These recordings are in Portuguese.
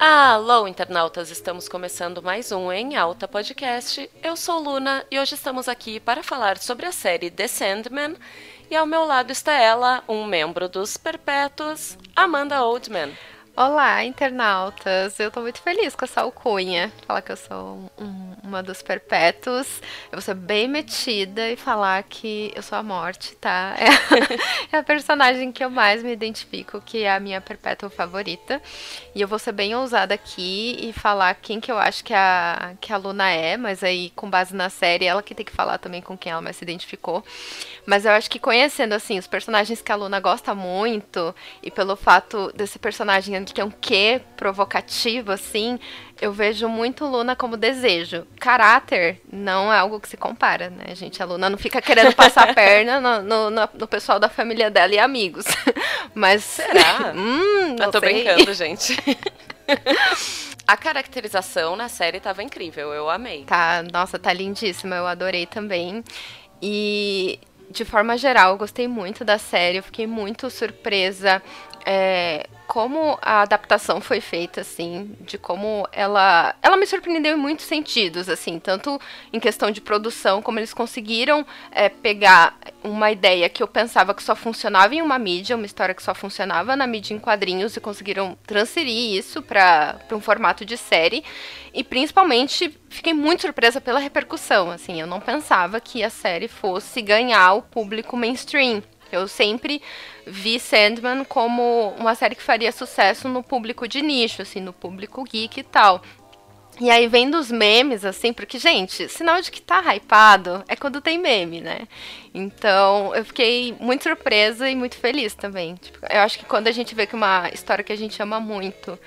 Alô, internautas! Estamos começando mais um Em Alta Podcast. Eu sou Luna e hoje estamos aqui para falar sobre a série The Sandman. E ao meu lado está ela, um membro dos Perpétuos, Amanda Oldman. Olá, internautas! Eu tô muito feliz com essa alcunha. Falar que eu sou um, uma dos perpétuos. Eu vou ser bem metida e falar que eu sou a morte, tá? É a, é a personagem que eu mais me identifico, que é a minha perpétua favorita. E eu vou ser bem ousada aqui e falar quem que eu acho que a, que a Luna é, mas aí, com base na série, ela que tem que falar também com quem ela mais se identificou. Mas eu acho que conhecendo, assim, os personagens que a Luna gosta muito, e pelo fato desse personagem que tem um quê provocativo, assim, eu vejo muito Luna como desejo. Caráter não é algo que se compara, né, gente? A Luna não fica querendo passar a perna no, no, no, no, pessoal da família dela e amigos. Mas. Será? hum, eu tô sei. brincando, gente. A caracterização na série tava incrível, eu amei. Tá, nossa, tá lindíssima, eu adorei também. E de forma geral, eu gostei muito da série, eu fiquei muito surpresa é, como a adaptação foi feita, assim, de como ela. Ela me surpreendeu em muitos sentidos, assim, tanto em questão de produção, como eles conseguiram é, pegar uma ideia que eu pensava que só funcionava em uma mídia, uma história que só funcionava na mídia em quadrinhos, e conseguiram transferir isso para um formato de série. E principalmente fiquei muito surpresa pela repercussão, assim, eu não pensava que a série fosse ganhar o público mainstream. Eu sempre vi Sandman como uma série que faria sucesso no público de nicho, assim, no público geek e tal. E aí vendo os memes, assim, porque, gente, sinal de que tá hypado é quando tem meme, né? Então, eu fiquei muito surpresa e muito feliz também. Tipo, eu acho que quando a gente vê que uma história que a gente ama muito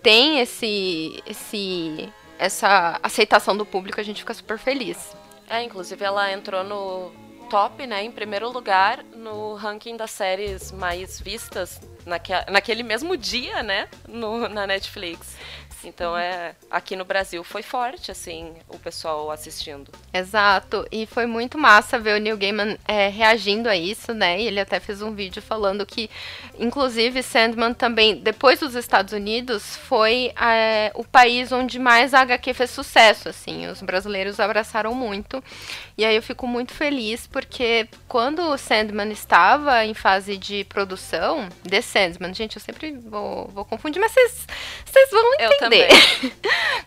tem esse, esse, essa aceitação do público, a gente fica super feliz. É, inclusive ela entrou no top, né, em primeiro lugar no ranking das séries mais vistas naque, naquele mesmo dia, né, no, na Netflix. Então é aqui no Brasil foi forte assim o pessoal assistindo. Exato e foi muito massa ver o Neil Gaiman é, reagindo a isso, né? E ele até fez um vídeo falando que, inclusive, Sandman também depois dos Estados Unidos foi é, o país onde mais a HQ fez sucesso, assim. Os brasileiros abraçaram muito e aí eu fico muito feliz porque quando o Sandman estava em fase de produção, The Sandman, gente, eu sempre vou, vou confundir, mas vocês vão entender entender.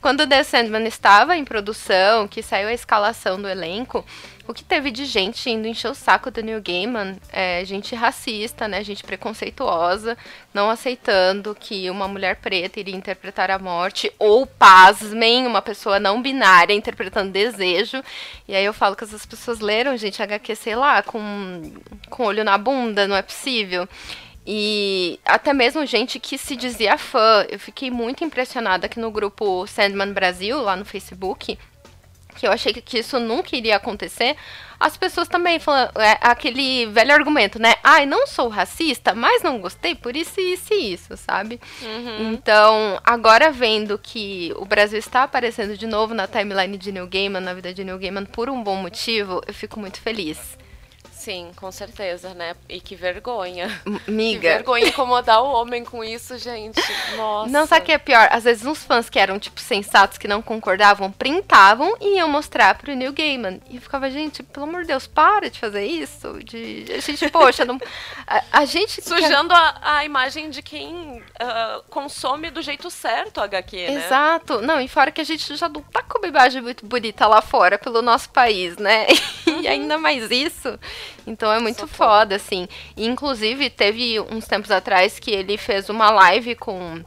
Quando The Sandman estava em produção, que saiu a escalação do elenco, o que teve de gente indo encher o saco do Neil Gaiman, é, gente racista, né, gente preconceituosa, não aceitando que uma mulher preta iria interpretar a morte, ou, pasmem, uma pessoa não binária interpretando desejo. E aí eu falo que essas pessoas leram, gente, HQ, sei lá, com, com olho na bunda, não é possível. E até mesmo gente que se dizia fã. Eu fiquei muito impressionada que no grupo Sandman Brasil, lá no Facebook, que eu achei que isso nunca iria acontecer. As pessoas também falam é, aquele velho argumento, né? Ai, não sou racista, mas não gostei por isso, isso e isso, sabe? Uhum. Então, agora vendo que o Brasil está aparecendo de novo na timeline de New Gaiman, na vida de New Gaiman, por um bom motivo, eu fico muito feliz. Sim, com certeza, né? E que vergonha. Miga. Que vergonha incomodar o homem com isso, gente. Nossa. Não, sabe o que é pior? Às vezes uns fãs que eram, tipo, sensatos, que não concordavam, printavam e iam mostrar pro Neil Gaiman. E eu ficava, gente, pelo amor de Deus, para de fazer isso. De... A gente, poxa, não... a, a gente... Sujando a, a imagem de quem uh, consome do jeito certo a HQ, né? Exato. Não, e fora que a gente já não tá com uma imagem muito bonita lá fora, pelo nosso país, né? Uhum. E ainda mais isso... Então é muito foda, assim. E, inclusive, teve uns tempos atrás que ele fez uma live com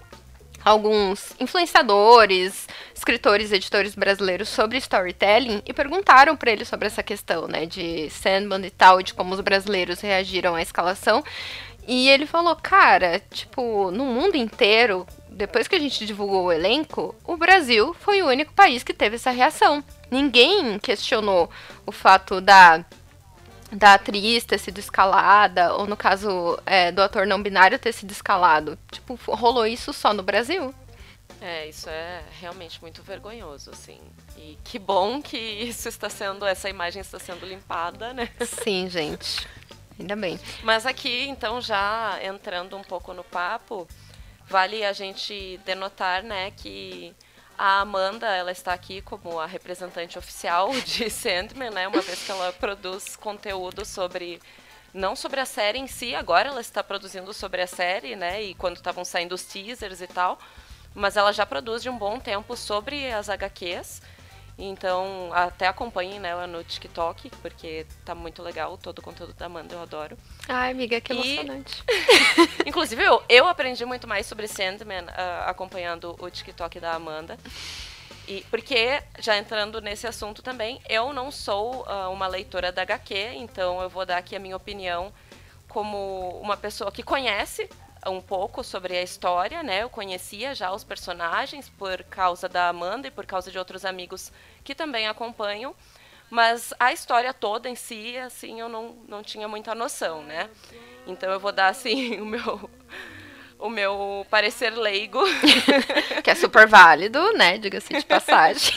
alguns influenciadores, escritores, editores brasileiros sobre storytelling e perguntaram para ele sobre essa questão, né, de Sandman e tal, de como os brasileiros reagiram à escalação. E ele falou, cara, tipo, no mundo inteiro, depois que a gente divulgou o elenco, o Brasil foi o único país que teve essa reação. Ninguém questionou o fato da da atriz ter sido escalada, ou no caso é, do ator não binário ter sido escalado. Tipo, rolou isso só no Brasil. É, isso é realmente muito vergonhoso, assim. E que bom que isso está sendo, essa imagem está sendo limpada, né? Sim, gente. Ainda bem. Mas aqui, então, já entrando um pouco no papo, vale a gente denotar, né, que a Amanda, ela está aqui como a representante oficial de Sandman, né, uma vez que ela produz conteúdo sobre não sobre a série em si, agora ela está produzindo sobre a série, né, e quando estavam saindo os teasers e tal, mas ela já produz de um bom tempo sobre as HQs. Então, até acompanhem né, ela no TikTok, porque tá muito legal todo o conteúdo da Amanda, eu adoro. Ai, amiga, que emocionante. E, inclusive, eu, eu aprendi muito mais sobre Sandman uh, acompanhando o TikTok da Amanda. E, porque, já entrando nesse assunto também, eu não sou uh, uma leitora da HQ, então eu vou dar aqui a minha opinião como uma pessoa que conhece um pouco sobre a história, né? Eu conhecia já os personagens por causa da Amanda e por causa de outros amigos que também acompanham, mas a história toda em si, assim, eu não, não tinha muita noção, né? Então eu vou dar assim o meu o meu parecer leigo, que é super válido, né? Diga-se de passagem.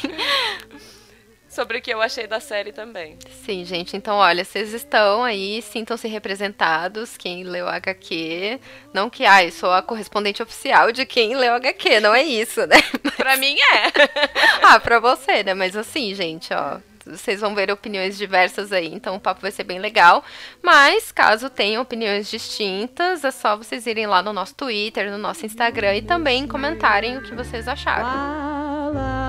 Sobre o que eu achei da série também. Sim, gente. Então, olha, vocês estão aí, sintam-se representados. Quem leu HQ. Não que, ai, ah, sou a correspondente oficial de quem leu HQ. Não é isso, né? Mas... Pra mim é. ah, pra você, né? Mas assim, gente, ó vocês vão ver opiniões diversas aí, então o papo vai ser bem legal. Mas, caso tenham opiniões distintas, é só vocês irem lá no nosso Twitter, no nosso Instagram e também comentarem o que vocês acharam.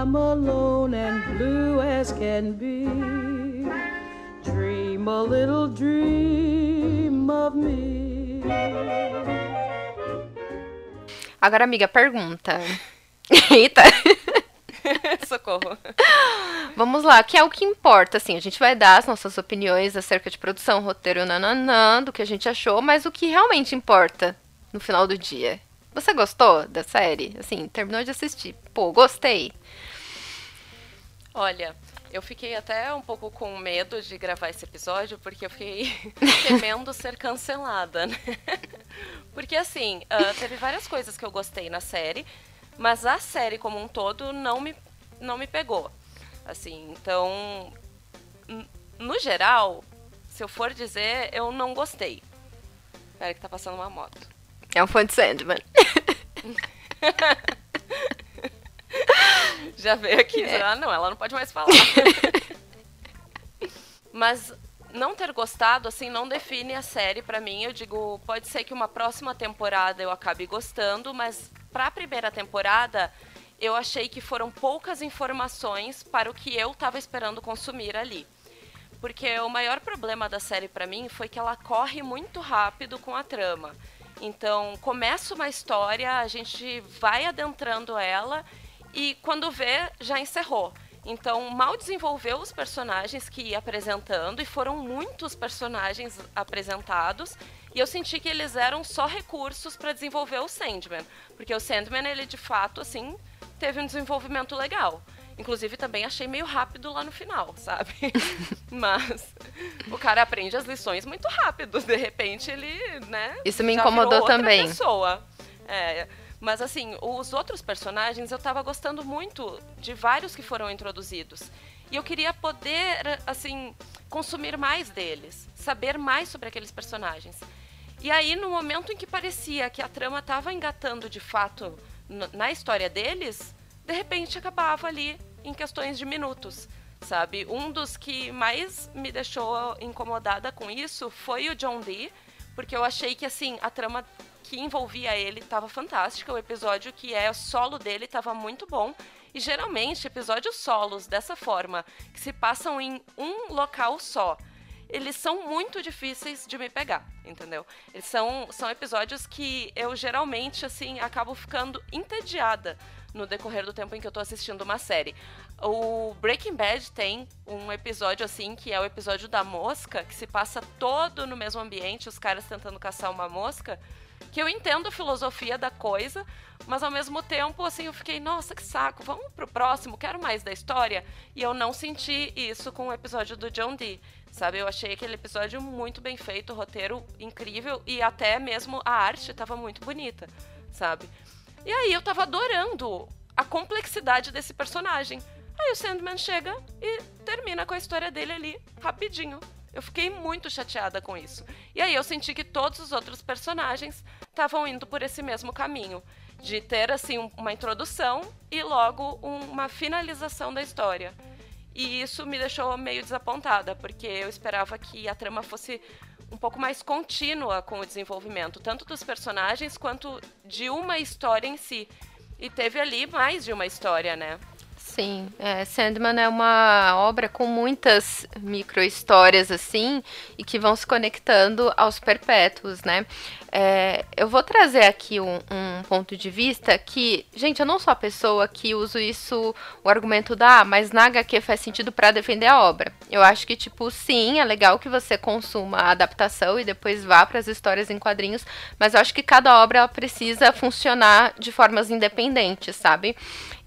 I'm alone and blue as can be. Dream a little dream of me. Agora, amiga, pergunta. Eita! Socorro. Vamos lá, que é o que importa, assim, a gente vai dar as nossas opiniões acerca de produção, roteiro, nananã, do que a gente achou, mas o que realmente importa no final do dia. Você gostou da série? Assim, terminou de assistir. Pô, gostei. Olha, eu fiquei até um pouco com medo de gravar esse episódio, porque eu fiquei temendo ser cancelada, né? Porque, assim, uh, teve várias coisas que eu gostei na série, mas a série como um todo não me, não me pegou. Assim, então, no geral, se eu for dizer, eu não gostei. Espera que tá passando uma moto. É um fã de Sandman. Já veio aqui é. ah, não, ela não pode mais falar. Mas não ter gostado, assim, não define a série para mim. Eu digo, pode ser que uma próxima temporada eu acabe gostando, mas para a primeira temporada eu achei que foram poucas informações para o que eu estava esperando consumir ali. Porque o maior problema da série para mim foi que ela corre muito rápido com a trama. Então, começa uma história, a gente vai adentrando ela e quando vê, já encerrou. Então, mal desenvolveu os personagens que ia apresentando, e foram muitos personagens apresentados, e eu senti que eles eram só recursos para desenvolver o Sandman. Porque o Sandman, ele de fato, assim, teve um desenvolvimento legal. Inclusive, também achei meio rápido lá no final, sabe? Mas o cara aprende as lições muito rápido. De repente, ele, né? Isso me incomodou também. Pessoa. É, mas assim, os outros personagens eu tava gostando muito de vários que foram introduzidos. E eu queria poder, assim, consumir mais deles, saber mais sobre aqueles personagens. E aí, no momento em que parecia que a trama estava engatando de fato na história deles, de repente acabava ali em questões de minutos, sabe? Um dos que mais me deixou incomodada com isso foi o John Dee, porque eu achei que assim a trama que envolvia ele estava fantástica. O episódio que é solo dele estava muito bom. E geralmente, episódios solos dessa forma, que se passam em um local só, eles são muito difíceis de me pegar, entendeu? Eles são, são episódios que eu geralmente, assim, acabo ficando entediada no decorrer do tempo em que eu tô assistindo uma série. O Breaking Bad tem um episódio assim, que é o episódio da mosca, que se passa todo no mesmo ambiente, os caras tentando caçar uma mosca que eu entendo a filosofia da coisa, mas ao mesmo tempo, assim, eu fiquei, nossa, que saco, vamos pro próximo, quero mais da história. E eu não senti isso com o episódio do John Dee, sabe? Eu achei aquele episódio muito bem feito, o roteiro incrível e até mesmo a arte estava muito bonita, sabe? E aí eu tava adorando a complexidade desse personagem. Aí o Sandman chega e termina com a história dele ali, rapidinho. Eu fiquei muito chateada com isso. E aí eu senti que todos os outros personagens estavam indo por esse mesmo caminho. De ter, assim, uma introdução e logo uma finalização da história. E isso me deixou meio desapontada, porque eu esperava que a trama fosse um pouco mais contínua com o desenvolvimento, tanto dos personagens quanto de uma história em si. E teve ali mais de uma história, né? Sim, é, Sandman é uma obra com muitas micro-histórias, assim, e que vão se conectando aos perpétuos, né? É, eu vou trazer aqui um, um, ponto de vista que, gente, eu não sou a pessoa que uso isso, o argumento da, ah, mas na HQ faz sentido para defender a obra. Eu acho que, tipo, sim, é legal que você consuma a adaptação e depois vá para as histórias em quadrinhos, mas eu acho que cada obra precisa funcionar de formas independentes, sabe?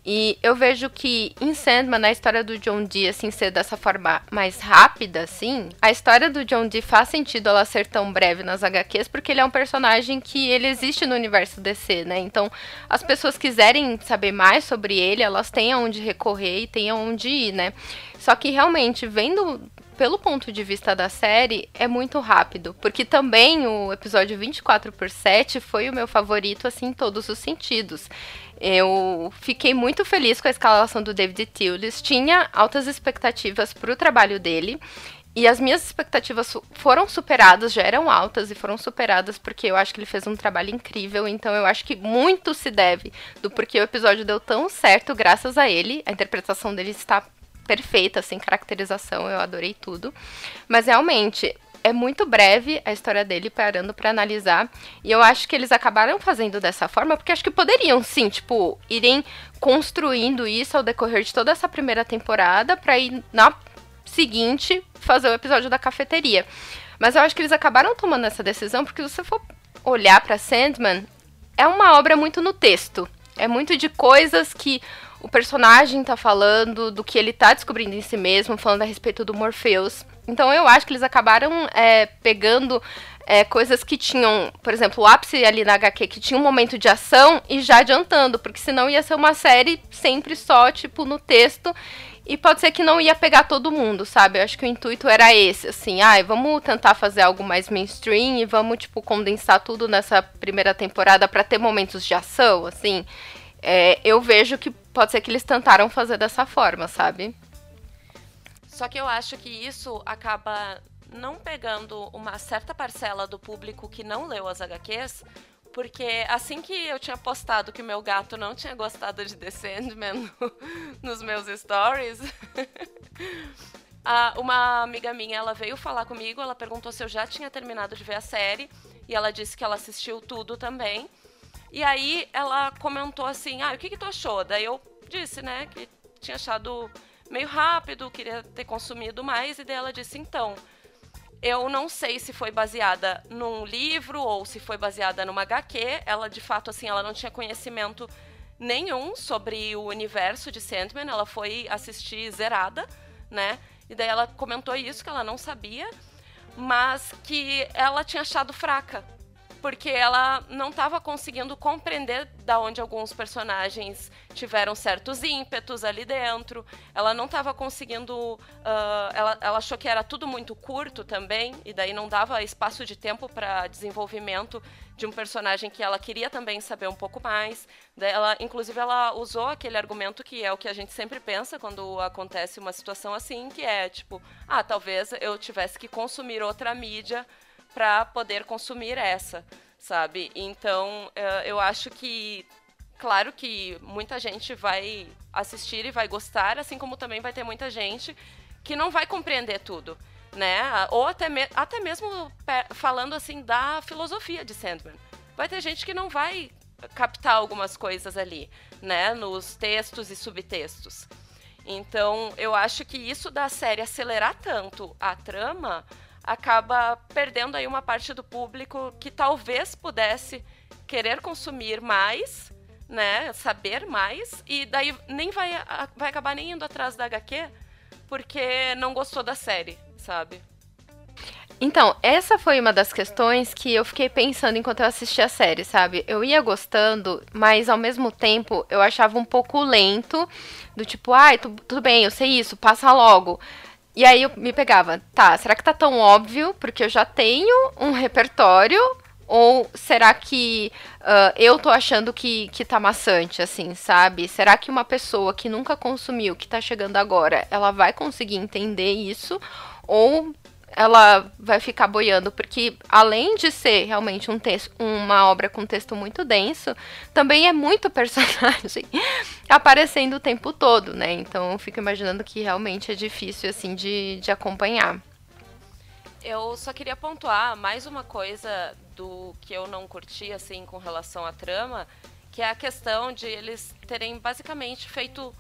E eu vejo que em Sandman, na história do John Dee, assim, ser dessa forma mais rápida, assim, a história do John Dee faz sentido ela ser tão breve nas HQs, porque ele é um personagem que ele existe no universo DC, né? Então, as pessoas quiserem saber mais sobre ele, elas têm aonde recorrer e têm aonde ir, né? Só que realmente, vendo pelo ponto de vista da série, é muito rápido. Porque também o episódio 24 por 7 foi o meu favorito, assim, em todos os sentidos. Eu fiquei muito feliz com a escalação do David Tillis, tinha altas expectativas para o trabalho dele. E as minhas expectativas foram superadas, já eram altas e foram superadas porque eu acho que ele fez um trabalho incrível. Então eu acho que muito se deve do porquê o episódio deu tão certo graças a ele. A interpretação dele está perfeita, sem caracterização, eu adorei tudo. Mas realmente, é muito breve a história dele parando para analisar. E eu acho que eles acabaram fazendo dessa forma porque acho que poderiam sim, tipo, irem construindo isso ao decorrer de toda essa primeira temporada para ir na seguinte fazer o episódio da cafeteria. Mas eu acho que eles acabaram tomando essa decisão porque se você for olhar para Sandman, é uma obra muito no texto. É muito de coisas que o personagem tá falando, do que ele tá descobrindo em si mesmo, falando a respeito do Morpheus. Então eu acho que eles acabaram é, pegando é, coisas que tinham, por exemplo, o ápice ali na HQ, que tinha um momento de ação e já adiantando, porque senão ia ser uma série sempre só, tipo, no texto. E pode ser que não ia pegar todo mundo, sabe? Eu acho que o intuito era esse, assim, ah, vamos tentar fazer algo mais mainstream e vamos, tipo, condensar tudo nessa primeira temporada para ter momentos de ação, assim. É, eu vejo que pode ser que eles tentaram fazer dessa forma, sabe? Só que eu acho que isso acaba não pegando uma certa parcela do público que não leu as HQs, porque assim que eu tinha postado que o meu gato não tinha gostado de The Sandman nos meus stories, uma amiga minha ela veio falar comigo, ela perguntou se eu já tinha terminado de ver a série, e ela disse que ela assistiu tudo também. E aí ela comentou assim: Ah, o que, que tu achou? Daí eu disse, né, que tinha achado meio rápido, queria ter consumido mais, e daí ela disse, então, eu não sei se foi baseada num livro ou se foi baseada numa HQ. Ela, de fato, assim, ela não tinha conhecimento nenhum sobre o universo de Sandman. Ela foi assistir zerada, né? E daí ela comentou isso, que ela não sabia, mas que ela tinha achado fraca porque ela não estava conseguindo compreender da onde alguns personagens tiveram certos ímpetos ali dentro. Ela não estava conseguindo. Uh, ela, ela achou que era tudo muito curto também, e daí não dava espaço de tempo para desenvolvimento de um personagem que ela queria também saber um pouco mais. Ela, inclusive, ela usou aquele argumento que é o que a gente sempre pensa quando acontece uma situação assim, que é tipo, ah, talvez eu tivesse que consumir outra mídia para poder consumir essa, sabe? Então, eh, eu acho que claro que muita gente vai assistir e vai gostar, assim como também vai ter muita gente que não vai compreender tudo, né? Ou até, me até mesmo falando assim da filosofia de Sandman. Vai ter gente que não vai captar algumas coisas ali, né, nos textos e subtextos. Então, eu acho que isso da série acelerar tanto a trama acaba perdendo aí uma parte do público que talvez pudesse querer consumir mais, né, saber mais e daí nem vai vai acabar nem indo atrás da HQ porque não gostou da série, sabe? Então, essa foi uma das questões que eu fiquei pensando enquanto eu assistia a série, sabe? Eu ia gostando, mas ao mesmo tempo eu achava um pouco lento, do tipo, ai, tu, tudo bem, eu sei isso, passa logo. E aí eu me pegava, tá, será que tá tão óbvio? Porque eu já tenho um repertório ou será que uh, eu tô achando que, que tá maçante, assim, sabe? Será que uma pessoa que nunca consumiu, que tá chegando agora, ela vai conseguir entender isso? Ou ela vai ficar boiando, porque além de ser realmente um texto, uma obra com texto muito denso, também é muito personagem aparecendo o tempo todo, né? Então eu fico imaginando que realmente é difícil assim de, de acompanhar. Eu só queria pontuar mais uma coisa do que eu não curti assim com relação à trama, que é a questão de eles terem basicamente feito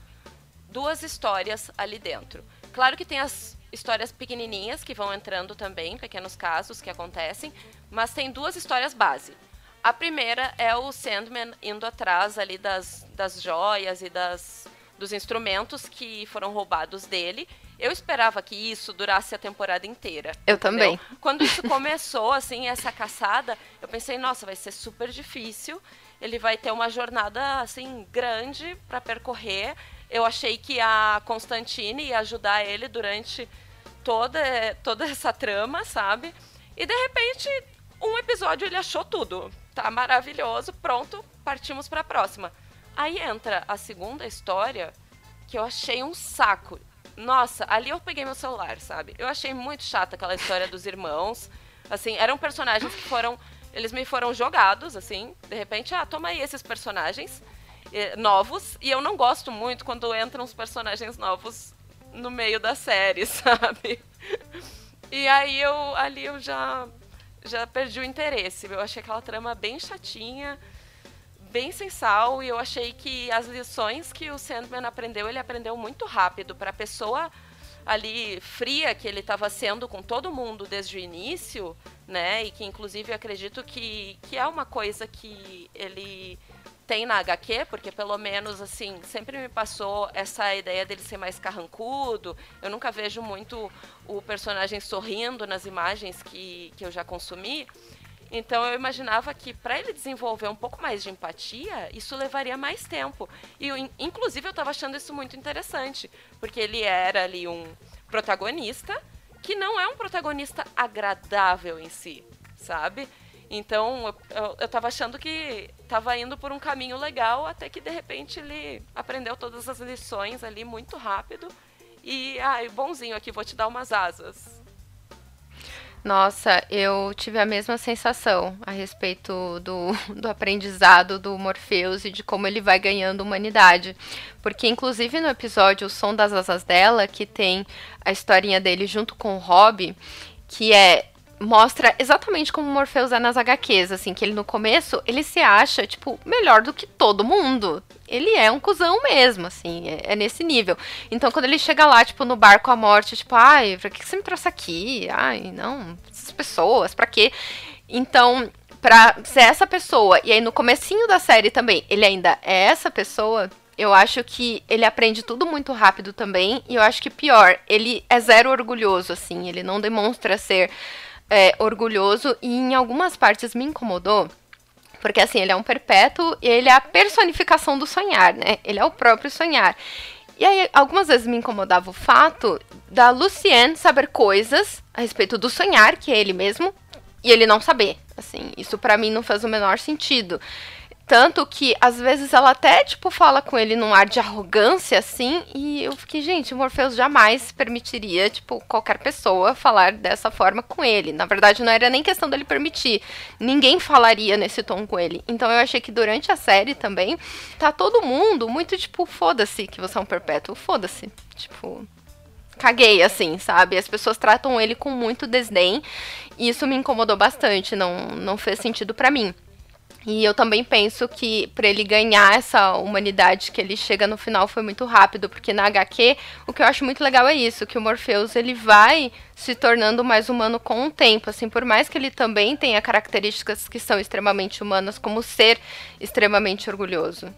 duas histórias ali dentro. Claro que tem as histórias pequenininhas que vão entrando também, pequenos casos que acontecem, mas tem duas histórias base. A primeira é o Sandman indo atrás ali das, das joias e das, dos instrumentos que foram roubados dele. Eu esperava que isso durasse a temporada inteira. Eu também. Quando isso começou, assim, essa caçada, eu pensei, nossa, vai ser super difícil. Ele vai ter uma jornada, assim, grande para percorrer. Eu achei que a Constantine ia ajudar ele durante toda, toda essa trama, sabe? E de repente, um episódio ele achou tudo. Tá maravilhoso, pronto, partimos para a próxima. Aí entra a segunda história, que eu achei um saco. Nossa, ali eu peguei meu celular, sabe? Eu achei muito chata aquela história dos irmãos. Assim, eram personagens que foram. Eles me foram jogados, assim. De repente, ah, toma aí esses personagens eh, novos. E eu não gosto muito quando entram os personagens novos no meio da série, sabe? E aí eu ali eu já já perdi o interesse. Eu achei aquela trama bem chatinha, bem sem sal e eu achei que as lições que o Sandman aprendeu, ele aprendeu muito rápido para a pessoa ali fria que ele estava sendo com todo mundo desde o início, né? E que inclusive acredito que, que é uma coisa que ele tem na HQ, porque pelo menos assim, sempre me passou essa ideia dele ser mais carrancudo. Eu nunca vejo muito o personagem sorrindo nas imagens que, que eu já consumi. Então eu imaginava que para ele desenvolver um pouco mais de empatia, isso levaria mais tempo. E inclusive eu estava achando isso muito interessante, porque ele era ali um protagonista que não é um protagonista agradável em si, sabe? Então eu, eu, tava achando que tava indo por um caminho legal, até que de repente ele aprendeu todas as lições ali muito rápido. E, ai, bonzinho aqui, vou te dar umas asas. Nossa, eu tive a mesma sensação a respeito do, do aprendizado do Morpheus e de como ele vai ganhando humanidade. Porque, inclusive, no episódio O Som das Asas dela, que tem a historinha dele junto com o Rob, que é mostra exatamente como Morpheus é nas HQs, assim, que ele no começo, ele se acha, tipo, melhor do que todo mundo. Ele é um cuzão mesmo, assim, é, é nesse nível. Então, quando ele chega lá, tipo, no barco à morte, tipo, ai, pra que você me trouxe aqui? Ai, não, essas pessoas, pra quê? Então, pra ser essa pessoa, e aí no comecinho da série também, ele ainda é essa pessoa, eu acho que ele aprende tudo muito rápido também, e eu acho que pior, ele é zero orgulhoso, assim, ele não demonstra ser é, orgulhoso e em algumas partes me incomodou. Porque assim, ele é um perpétuo e ele é a personificação do sonhar, né? Ele é o próprio sonhar. E aí, algumas vezes me incomodava o fato da Lucienne saber coisas a respeito do sonhar, que é ele mesmo, e ele não saber. Assim, isso para mim não faz o menor sentido. Tanto que, às vezes, ela até, tipo, fala com ele num ar de arrogância, assim, e eu fiquei, gente, o Morpheus jamais permitiria, tipo, qualquer pessoa falar dessa forma com ele. Na verdade, não era nem questão dele permitir. Ninguém falaria nesse tom com ele. Então eu achei que durante a série também, tá todo mundo muito, tipo, foda-se que você é um perpétuo, foda-se. Tipo, caguei, assim, sabe? As pessoas tratam ele com muito desdém, e isso me incomodou bastante, não, não fez sentido para mim. E eu também penso que para ele ganhar essa humanidade que ele chega no final foi muito rápido, porque na HQ o que eu acho muito legal é isso, que o Morpheus ele vai se tornando mais humano com o tempo, assim, por mais que ele também tenha características que são extremamente humanas, como ser extremamente orgulhoso.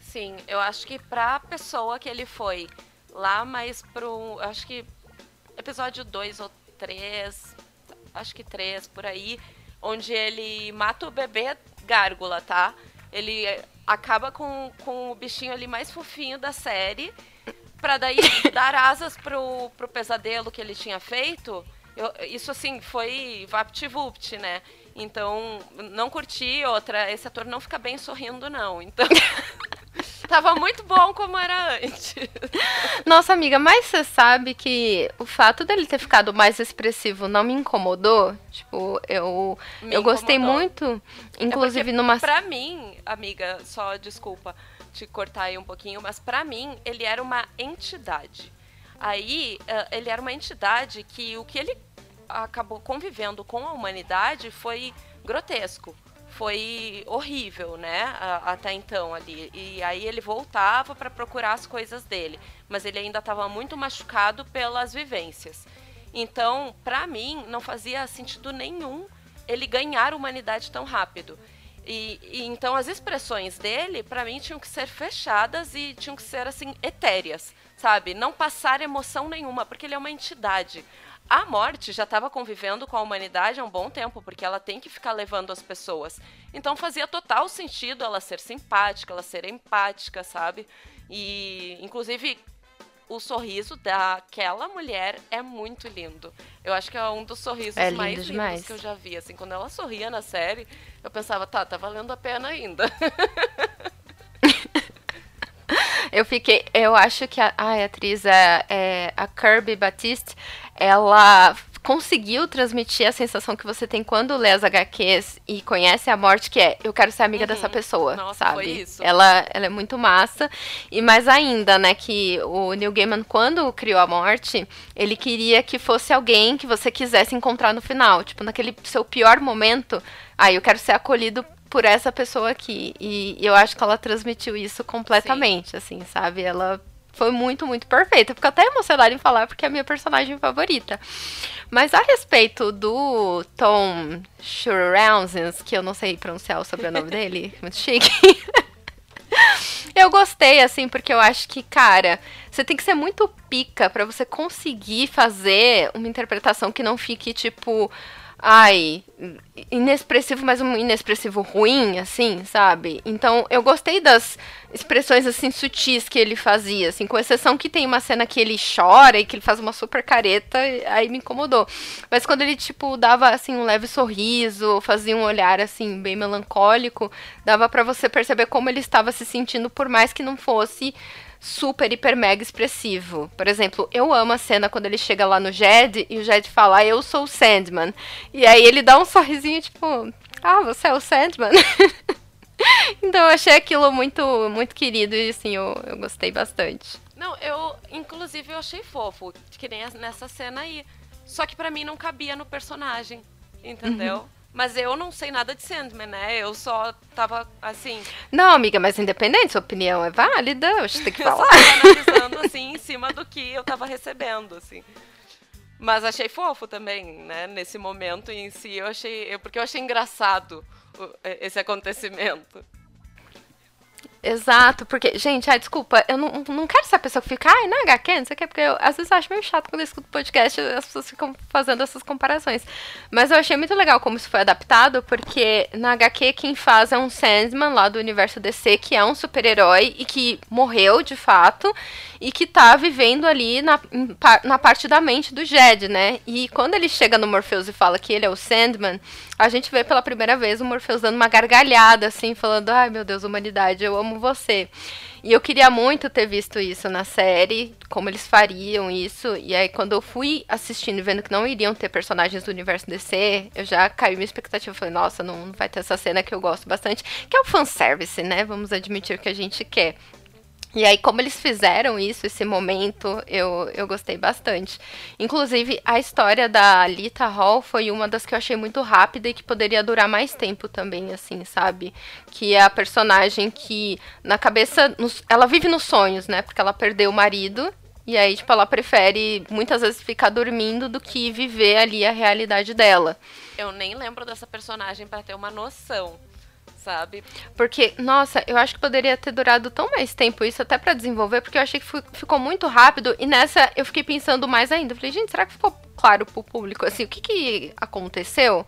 Sim, eu acho que para a pessoa que ele foi lá mais pro, acho que episódio 2 ou 3, acho que 3 por aí, onde ele mata o bebê gárgula, tá? Ele acaba com, com o bichinho ali mais fofinho da série, pra daí dar asas pro, pro pesadelo que ele tinha feito. Eu, isso assim, foi vapt-vupt, né? Então, não curti outra. Esse ator não fica bem sorrindo, não. Então. Tava muito bom como era antes. Nossa, amiga, mas você sabe que o fato dele ter ficado mais expressivo não me incomodou? Tipo, eu, me eu gostei muito, inclusive é numa. Pra mim, amiga, só desculpa te cortar aí um pouquinho, mas pra mim ele era uma entidade. Aí, eh, ele era uma entidade que o que ele acabou convivendo com a humanidade foi grotesco. Foi horrível, né? Até então ali. E aí ele voltava para procurar as coisas dele. Mas ele ainda estava muito machucado pelas vivências. Então, para mim, não fazia sentido nenhum ele ganhar humanidade tão rápido. E, e, então as expressões dele, para mim, tinham que ser fechadas e tinham que ser assim etéreas, sabe? Não passar emoção nenhuma, porque ele é uma entidade. A morte já estava convivendo com a humanidade há um bom tempo, porque ela tem que ficar levando as pessoas. Então fazia total sentido ela ser simpática, ela ser empática, sabe? E, inclusive, o sorriso daquela mulher é muito lindo. Eu acho que é um dos sorrisos é mais lindos demais. que eu já vi. Assim, quando ela sorria na série, eu pensava, tá, tá valendo a pena ainda. eu fiquei. Eu acho que a, a atriz, é, é, a Kirby Batiste, ela conseguiu transmitir a sensação que você tem quando lê as HQs e conhece a morte, que é eu quero ser amiga uhum. dessa pessoa, Nossa, sabe? Foi isso. Ela, ela é muito massa. E mais ainda, né, que o Neil Gaiman, quando criou a morte, ele queria que fosse alguém que você quisesse encontrar no final. Tipo, naquele seu pior momento, aí ah, eu quero ser acolhido por essa pessoa aqui. E, eu acho que ela transmitiu isso completamente, Sim. assim, sabe? Ela foi muito, muito perfeita. Fico até emocionada em falar porque é a minha personagem favorita. Mas a respeito do Tom Schurrausens, que eu não sei pronunciar o sobrenome dele, muito chique. eu gostei, assim, porque eu acho que, cara, você tem que ser muito pica para você conseguir fazer uma interpretação que não fique, tipo ai, inexpressivo, mas um inexpressivo ruim, assim, sabe? Então, eu gostei das expressões, assim, sutis que ele fazia, assim, com exceção que tem uma cena que ele chora e que ele faz uma super careta, aí me incomodou. Mas quando ele, tipo, dava, assim, um leve sorriso, fazia um olhar, assim, bem melancólico, dava para você perceber como ele estava se sentindo, por mais que não fosse super, hiper, mega expressivo. Por exemplo, eu amo a cena quando ele chega lá no Jed e o Jed fala, eu sou o Sandman. E aí ele dá um sorrisinho, tipo, ah, você é o Sandman? então eu achei aquilo muito, muito querido e assim, eu, eu gostei bastante. Não, eu, inclusive, eu achei fofo, que nem nessa cena aí. Só que para mim não cabia no personagem, entendeu? Uhum. Mas eu não sei nada de Sandman, né? Eu só tava assim. Não, amiga, mas independente, sua opinião é válida, você tem que falar. eu só tava analisando, assim, em cima do que eu tava recebendo, assim. Mas achei fofo também, né? Nesse momento em si, eu achei. Porque eu achei engraçado esse acontecimento. Exato, porque, gente, ai, desculpa, eu não, não quero ser a pessoa que fica, ai, na HQ, não sei o que, porque eu às vezes acho meio chato quando eu escuto podcast as pessoas ficam fazendo essas comparações. Mas eu achei muito legal como isso foi adaptado, porque na HQ quem faz é um Sandman lá do universo DC, que é um super-herói e que morreu de fato, e que tá vivendo ali na, na parte da mente do Jed, né? E quando ele chega no Morpheus e fala que ele é o Sandman, a gente vê pela primeira vez o Morpheus dando uma gargalhada, assim, falando: ai meu Deus, humanidade, eu amo você. E eu queria muito ter visto isso na série, como eles fariam isso. E aí, quando eu fui assistindo e vendo que não iriam ter personagens do universo DC, eu já caí minha expectativa. Falei, nossa, não vai ter essa cena que eu gosto bastante, que é o fanservice, né? Vamos admitir que a gente quer. E aí, como eles fizeram isso, esse momento, eu, eu gostei bastante. Inclusive, a história da Lita Hall foi uma das que eu achei muito rápida e que poderia durar mais tempo também, assim, sabe? Que é a personagem que, na cabeça, nos, ela vive nos sonhos, né? Porque ela perdeu o marido. E aí, tipo, ela prefere muitas vezes ficar dormindo do que viver ali a realidade dela. Eu nem lembro dessa personagem para ter uma noção sabe? Porque, nossa, eu acho que poderia ter durado tão mais tempo isso até para desenvolver, porque eu achei que ficou muito rápido e nessa eu fiquei pensando mais ainda. Falei, gente, será que ficou claro pro público, assim, o que que aconteceu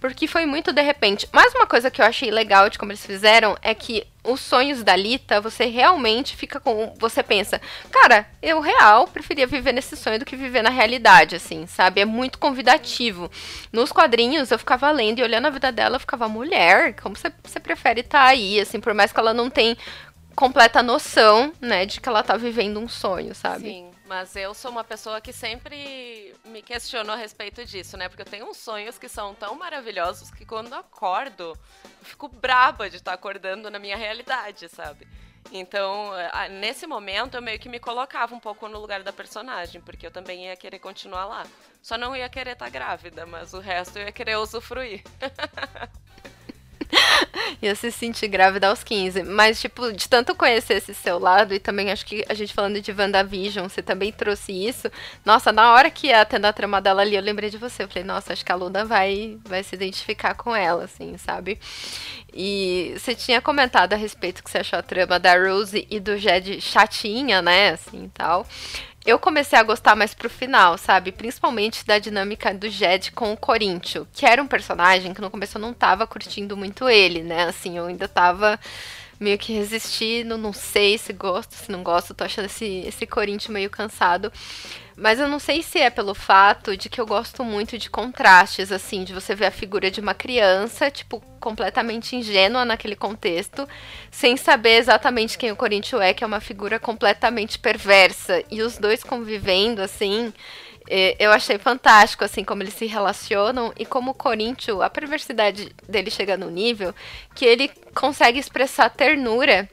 porque foi muito de repente. Mais uma coisa que eu achei legal de como eles fizeram é que os sonhos da Lita, você realmente fica com. Você pensa, cara, eu real preferia viver nesse sonho do que viver na realidade, assim, sabe? É muito convidativo. Nos quadrinhos, eu ficava lendo e olhando a vida dela, eu ficava, mulher, como você, você prefere estar tá aí, assim, por mais que ela não tenha completa noção, né, de que ela tá vivendo um sonho, sabe? Sim. Mas eu sou uma pessoa que sempre me questionou a respeito disso, né? Porque eu tenho uns sonhos que são tão maravilhosos que quando acordo, eu fico braba de estar acordando na minha realidade, sabe? Então, nesse momento, eu meio que me colocava um pouco no lugar da personagem, porque eu também ia querer continuar lá. Só não ia querer estar grávida, mas o resto eu ia querer usufruir. ia se sentir grávida aos 15. Mas, tipo, de tanto conhecer esse seu lado, e também acho que a gente falando de WandaVision, você também trouxe isso. Nossa, na hora que ia tendo a trama dela ali, eu lembrei de você. Eu falei, nossa, acho que a Luna vai, vai se identificar com ela, assim, sabe? E você tinha comentado a respeito que você achou a trama da Rose e do Jed chatinha, né? Assim tal eu comecei a gostar mais pro final, sabe? Principalmente da dinâmica do Jed com o Corinthians, que era um personagem que no começo eu não tava curtindo muito ele, né? Assim, eu ainda tava meio que resistindo, não sei se gosto, se não gosto, tô achando esse, esse Corinthians meio cansado. Mas eu não sei se é pelo fato de que eu gosto muito de contrastes, assim, de você ver a figura de uma criança, tipo, completamente ingênua naquele contexto, sem saber exatamente quem o Corinthians é, que é uma figura completamente perversa. E os dois convivendo, assim, é, eu achei fantástico, assim, como eles se relacionam e como o Corinthians, a perversidade dele chega no nível que ele consegue expressar ternura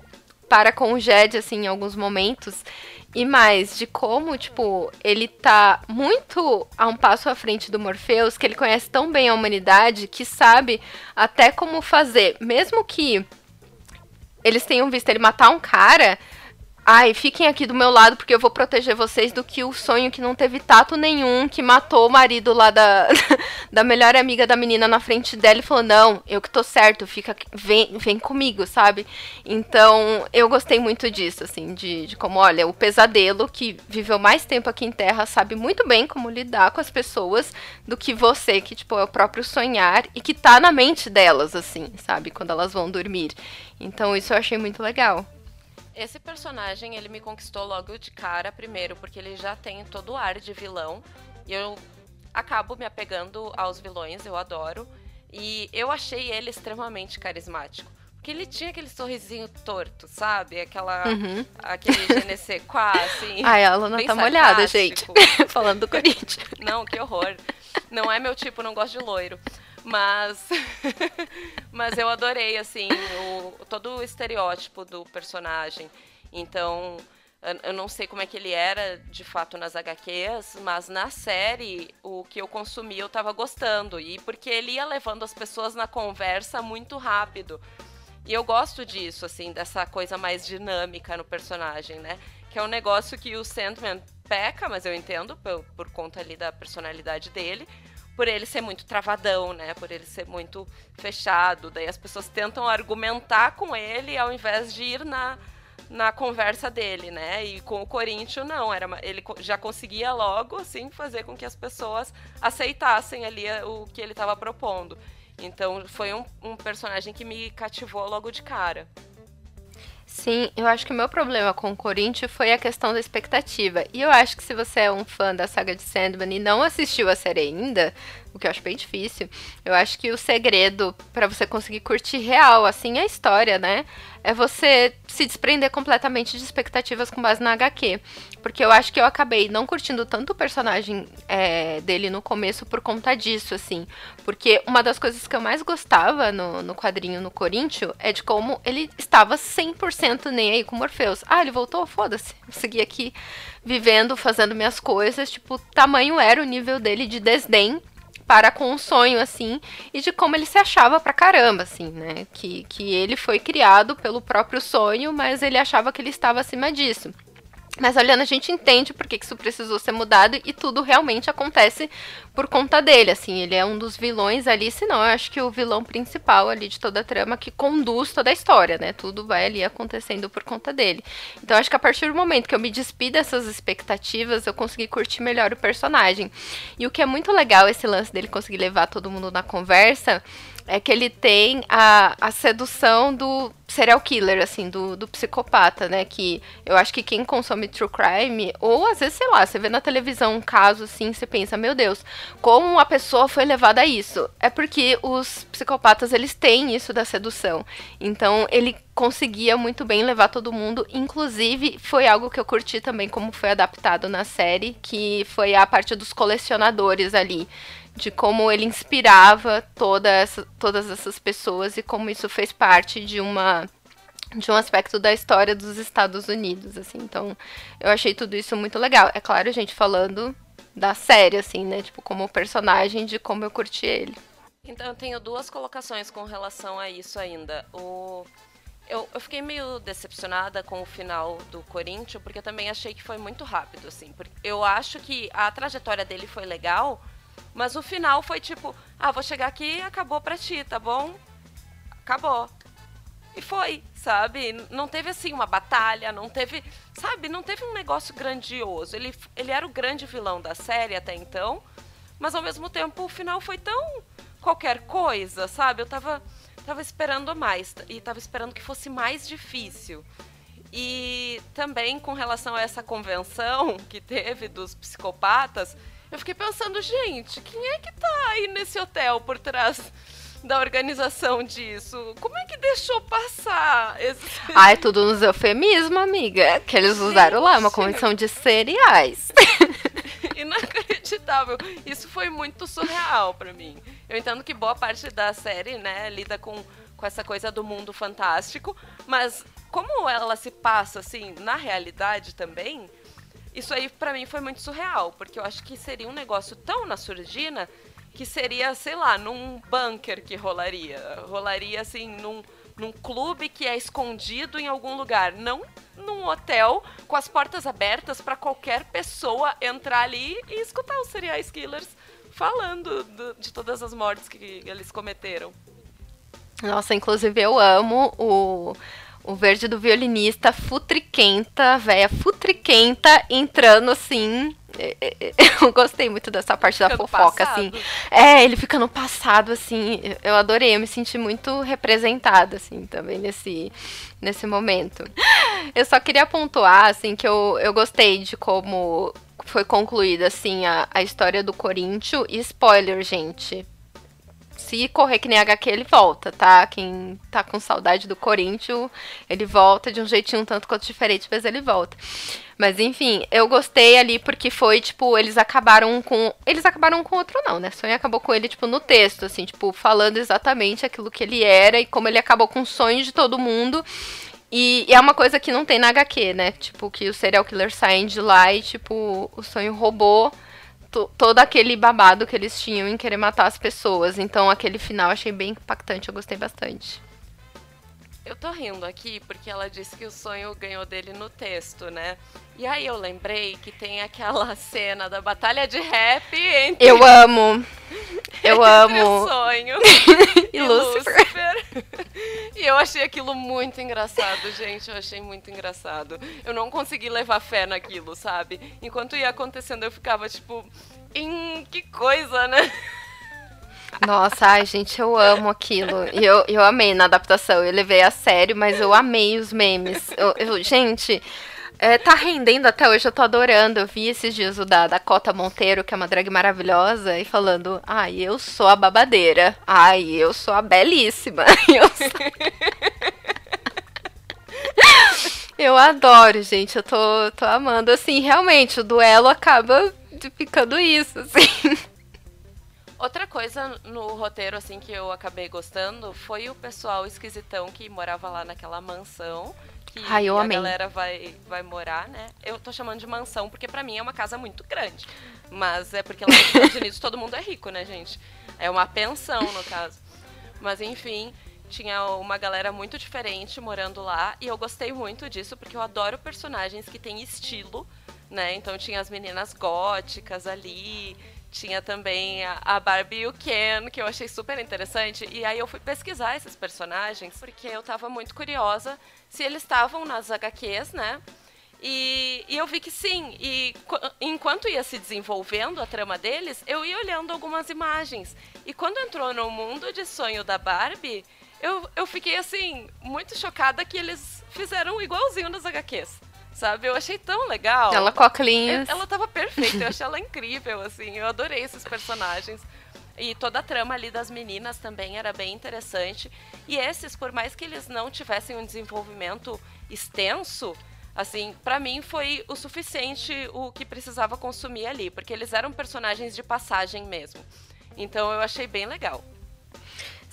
para com o Jed, assim, em alguns momentos. E mais, de como, tipo, ele tá muito a um passo à frente do Morpheus, que ele conhece tão bem a humanidade, que sabe até como fazer. Mesmo que eles tenham visto ele matar um cara, Ai, fiquem aqui do meu lado porque eu vou proteger vocês do que o sonho que não teve tato nenhum, que matou o marido lá da, da melhor amiga da menina na frente dela e falou: Não, eu que tô certo, fica, vem, vem comigo, sabe? Então, eu gostei muito disso, assim, de, de como, olha, o pesadelo que viveu mais tempo aqui em Terra sabe muito bem como lidar com as pessoas do que você, que, tipo, é o próprio sonhar e que tá na mente delas, assim, sabe? Quando elas vão dormir. Então, isso eu achei muito legal. Esse personagem, ele me conquistou logo de cara, primeiro, porque ele já tem todo o ar de vilão. E eu acabo me apegando aos vilões, eu adoro. E eu achei ele extremamente carismático. Porque ele tinha aquele sorrisinho torto, sabe? Aquela. Uhum. Aquele GNC assim. Ai, a Luna tá molhada, gente. Falando do Corinthians. Não, que horror. Não é meu tipo, não gosto de loiro. Mas. mas eu adorei, assim, o, todo o estereótipo do personagem. Então. Eu não sei como é que ele era de fato nas HQs, mas na série o que eu consumi eu tava gostando. E porque ele ia levando as pessoas na conversa muito rápido. E eu gosto disso, assim, dessa coisa mais dinâmica no personagem, né? Que é um negócio que o Sandman peca, mas eu entendo por, por conta ali da personalidade dele por ele ser muito travadão, né? Por ele ser muito fechado. Daí as pessoas tentam argumentar com ele ao invés de ir na, na conversa dele, né? E com o Corinthians, não. Era, ele já conseguia logo, assim, fazer com que as pessoas aceitassem ali o que ele estava propondo. Então foi um, um personagem que me cativou logo de cara. Sim, eu acho que o meu problema com o Corinthians foi a questão da expectativa. E eu acho que se você é um fã da saga de Sandman e não assistiu a série ainda, o que eu acho bem difícil, eu acho que o segredo para você conseguir curtir real, assim, a história, né? É você se desprender completamente de expectativas com base na HQ. Porque eu acho que eu acabei não curtindo tanto o personagem é, dele no começo por conta disso, assim. Porque uma das coisas que eu mais gostava no, no quadrinho no Corinthians é de como ele estava 100% nem aí com Morpheus. Ah, ele voltou? Foda-se. Eu segui aqui vivendo, fazendo minhas coisas. Tipo, tamanho era o nível dele de desdém para com o sonho, assim, e de como ele se achava pra caramba, assim, né? Que, que ele foi criado pelo próprio sonho, mas ele achava que ele estava acima disso. Mas olhando, a gente entende por que, isso precisou ser mudado e tudo realmente acontece por conta dele, assim, ele é um dos vilões ali, se não, eu acho que o vilão principal ali de toda a trama que conduz toda a história, né? Tudo vai ali acontecendo por conta dele. Então acho que a partir do momento que eu me despi dessas expectativas, eu consegui curtir melhor o personagem. E o que é muito legal esse lance dele conseguir levar todo mundo na conversa é que ele tem a, a sedução do serial killer, assim, do, do psicopata, né? Que eu acho que quem consome true crime, ou às vezes, sei lá, você vê na televisão um caso assim, você pensa, meu Deus, como a pessoa foi levada a isso? É porque os psicopatas, eles têm isso da sedução. Então, ele conseguia muito bem levar todo mundo. Inclusive, foi algo que eu curti também, como foi adaptado na série, que foi a parte dos colecionadores ali de como ele inspirava toda essa, todas essas pessoas e como isso fez parte de uma de um aspecto da história dos Estados Unidos, assim. Então, eu achei tudo isso muito legal. É claro, gente falando da série, assim, né? Tipo, como personagem, de como eu curti ele. Então, eu tenho duas colocações com relação a isso ainda. O... Eu, eu fiquei meio decepcionada com o final do Corinthians, porque também achei que foi muito rápido, assim. Eu acho que a trajetória dele foi legal, mas o final foi tipo, ah, vou chegar aqui acabou pra ti, tá bom? Acabou. E foi, sabe? Não teve assim uma batalha, não teve, sabe? Não teve um negócio grandioso. Ele, ele era o grande vilão da série até então, mas ao mesmo tempo o final foi tão qualquer coisa, sabe? Eu tava, tava esperando mais e tava esperando que fosse mais difícil. E também com relação a essa convenção que teve dos psicopatas, eu fiquei pensando, gente, quem é que tá aí nesse hotel por trás da organização disso? Como é que deixou passar esse... Ah, é tudo nos eufemismo, amiga. Que eles usaram lá, uma convenção de cereais. Inacreditável. Isso foi muito surreal para mim. Eu entendo que boa parte da série, né, lida com, com essa coisa do mundo fantástico, mas como ela se passa, assim, na realidade também, isso aí para mim foi muito surreal, porque eu acho que seria um negócio tão na surdina que seria, sei lá, num bunker que rolaria. Rolaria assim num, num clube que é escondido em algum lugar, não num hotel com as portas abertas para qualquer pessoa entrar ali e escutar os serial killers falando do, de todas as mortes que eles cometeram. Nossa, inclusive eu amo o o verde do violinista, futriquenta, velha futriquenta, entrando assim. É, é, é, eu gostei muito dessa parte fica da fofoca, assim. É, ele fica no passado, assim. Eu adorei, eu me senti muito representada, assim, também nesse, nesse momento. Eu só queria pontuar, assim, que eu, eu gostei de como foi concluída, assim, a, a história do Corinthians. E spoiler, gente se correr que nem HQ, ele volta, tá? Quem tá com saudade do Corinthians, ele volta de um jeitinho um tanto quanto diferente, mas ele volta. Mas enfim, eu gostei ali porque foi, tipo, eles acabaram com. Eles acabaram com outro, não, né? Sonho acabou com ele, tipo, no texto, assim, tipo, falando exatamente aquilo que ele era e como ele acabou com os sonhos de todo mundo. E, e, é uma coisa que não tem na HQ, né? Tipo, que o serial killer saem de lá e, tipo, o sonho roubou todo aquele babado que eles tinham em querer matar as pessoas. Então aquele final achei bem impactante, eu gostei bastante. Eu tô rindo aqui porque ela disse que o sonho ganhou dele no texto, né? E aí eu lembrei que tem aquela cena da batalha de rap entre. Eu amo! Eu amo! Sonho e, e Lucifer. Lucifer. e eu achei aquilo muito engraçado, gente. Eu achei muito engraçado. Eu não consegui levar fé naquilo, sabe? Enquanto ia acontecendo, eu ficava tipo. Em que coisa, né? Nossa, ai, gente, eu amo aquilo. E eu, eu amei na adaptação. Eu levei a sério, mas eu amei os memes. Eu, eu, gente, é, tá rendendo até hoje, eu tô adorando. Eu vi esses dias o da Dakota Monteiro, que é uma drag maravilhosa, e falando: Ai, eu sou a babadeira. Ai, eu sou a belíssima. Eu, sou... eu adoro, gente. Eu tô, tô amando. Assim, realmente, o duelo acaba ficando isso, assim. Outra coisa no roteiro, assim, que eu acabei gostando foi o pessoal esquisitão que morava lá naquela mansão. Que Ai, a amei. galera vai, vai morar, né? Eu tô chamando de mansão porque pra mim é uma casa muito grande. Mas é porque lá nos Estados Unidos todo mundo é rico, né, gente? É uma pensão, no caso. Mas enfim. tinha uma galera muito diferente morando lá e eu gostei muito disso porque eu adoro personagens que têm estilo, né? Então tinha as meninas góticas ali, tinha também a Barbie e o Ken, que eu achei super interessante. E aí eu fui pesquisar esses personagens porque eu tava muito curiosa se eles estavam nas HQs, né? E, e, eu vi que sim. E enquanto ia se desenvolvendo a trama deles, eu ia olhando algumas imagens. E quando entrou no mundo de sonho da Barbie, eu, eu fiquei assim, muito chocada que eles fizeram igualzinho nas HQs. Sabe? Eu achei tão legal. Ela com óculos. Ela tava perfeita, eu achei ela incrível, assim. Eu adorei esses personagens. E toda a trama ali das meninas também era bem interessante. E esses, por mais que eles não tivessem um desenvolvimento extenso, assim, para mim foi o suficiente o que precisava consumir ali, porque eles eram personagens de passagem mesmo. Então eu achei bem legal.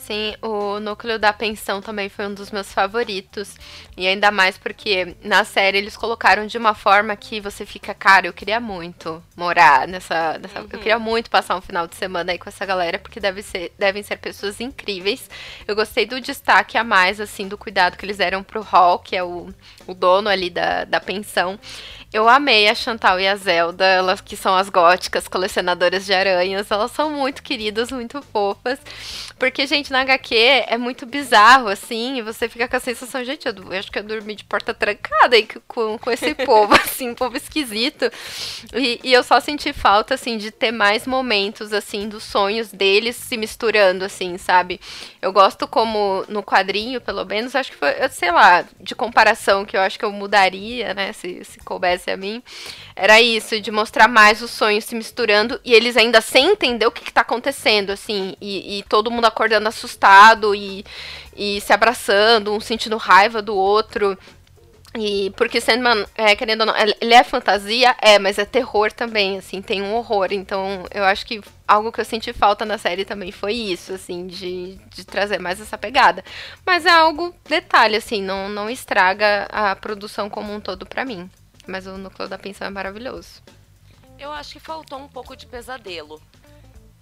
Sim, o núcleo da pensão também foi um dos meus favoritos. E ainda mais porque na série eles colocaram de uma forma que você fica, cara, eu queria muito morar nessa. nessa uhum. Eu queria muito passar um final de semana aí com essa galera, porque deve ser, devem ser pessoas incríveis. Eu gostei do destaque a mais, assim, do cuidado que eles deram pro Hall, que é o, o dono ali da, da pensão. Eu amei a Chantal e a Zelda, elas que são as góticas colecionadoras de aranhas. Elas são muito queridas, muito fofas. Porque, gente, na HQ é muito bizarro, assim, e você fica com a sensação, gente, eu, eu acho que eu dormi de porta trancada aí com, com esse povo, assim, povo esquisito. E, e, eu só senti falta, assim, de ter mais momentos, assim, dos sonhos deles se misturando, assim, sabe? Eu gosto como no quadrinho, pelo menos, acho que foi, sei lá, de comparação que eu acho que eu mudaria, né, se, se coubesse a mim, era isso, de mostrar mais os sonhos se misturando e eles ainda sem entender o que, está acontecendo, assim, e, e, todo mundo acordando assustado e, e se abraçando, um sentindo raiva do outro. E porque Sandman, é, querendo ou não, ele é fantasia, é, mas é terror também, assim, tem um horror. Então, eu acho que algo que eu senti falta na série também foi isso, assim, de, de trazer mais essa pegada. Mas é algo detalhe, assim, não, não estraga a produção como um todo para mim. Mas o núcleo da pensão é maravilhoso. Eu acho que faltou um pouco de pesadelo.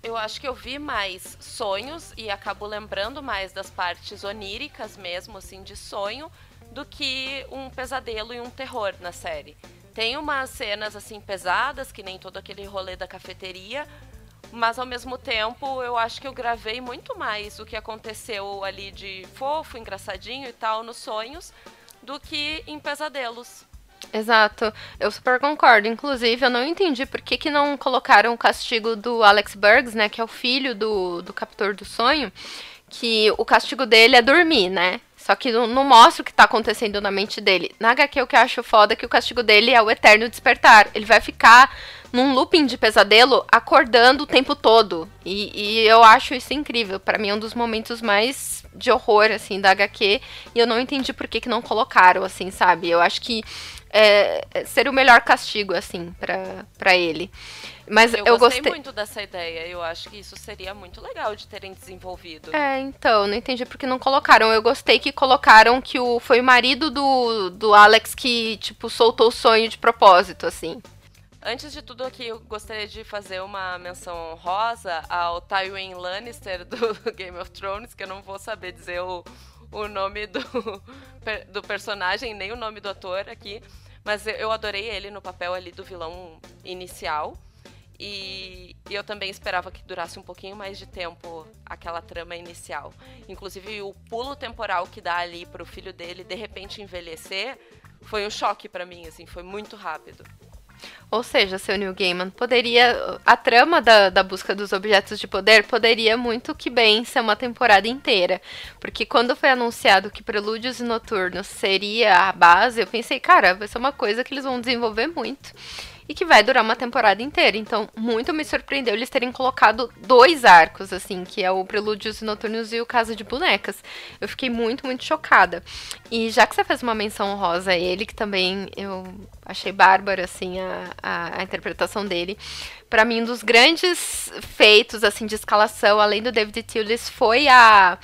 Eu acho que eu vi mais sonhos e acabo lembrando mais das partes oníricas mesmo, assim, de sonho, do que um pesadelo e um terror na série. Tem umas cenas, assim, pesadas, que nem todo aquele rolê da cafeteria, mas ao mesmo tempo eu acho que eu gravei muito mais o que aconteceu ali de fofo, engraçadinho e tal nos sonhos do que em pesadelos. Exato, eu super concordo. Inclusive, eu não entendi por que, que não colocaram o castigo do Alex Burgs, né? Que é o filho do, do captor do sonho. Que o castigo dele é dormir, né? Só que não, não, mostra o que tá acontecendo na mente dele. Na HQ, o que eu acho foda é que o castigo dele é o eterno despertar. Ele vai ficar num looping de pesadelo acordando o tempo todo. E, e eu acho isso incrível. para mim é um dos momentos mais de horror, assim, da HQ. E eu não entendi por que, que não colocaram, assim, sabe? Eu acho que é, seria o melhor castigo, assim, para ele. Mas eu, eu gostei, gostei muito dessa ideia. Eu acho que isso seria muito legal de terem desenvolvido. É, então, não entendi porque não colocaram. Eu gostei que colocaram que o, foi o marido do, do Alex que, tipo, soltou o sonho de propósito, assim. Antes de tudo aqui, eu gostaria de fazer uma menção rosa ao Tywin Lannister do Game of Thrones, que eu não vou saber dizer o, o nome do, do personagem, nem o nome do ator aqui. Mas eu adorei ele no papel ali do vilão inicial. E, eu também esperava que durasse um pouquinho mais de tempo aquela trama inicial. Inclusive, o pulo temporal que dá ali pro filho dele de repente envelhecer foi um choque para mim, assim, foi muito rápido. Ou seja, seu Neil Gaiman poderia. A trama da, da busca dos objetos de poder poderia muito que bem ser uma temporada inteira. Porque quando foi anunciado que Prelúdios e Noturnos seria a base, eu pensei, cara, vai ser uma coisa que eles vão desenvolver muito e que vai durar uma temporada inteira. Então, muito me surpreendeu eles terem colocado dois arcos, assim, que é o Prelúdios e Noturnos e o Casa de Bonecas. Eu fiquei muito, muito chocada. E já que você fez uma menção rosa a ele, que também eu achei bárbaro, assim, a, a, a interpretação dele. Para mim, um dos grandes feitos, assim, de escalação, além do David Tillis, foi a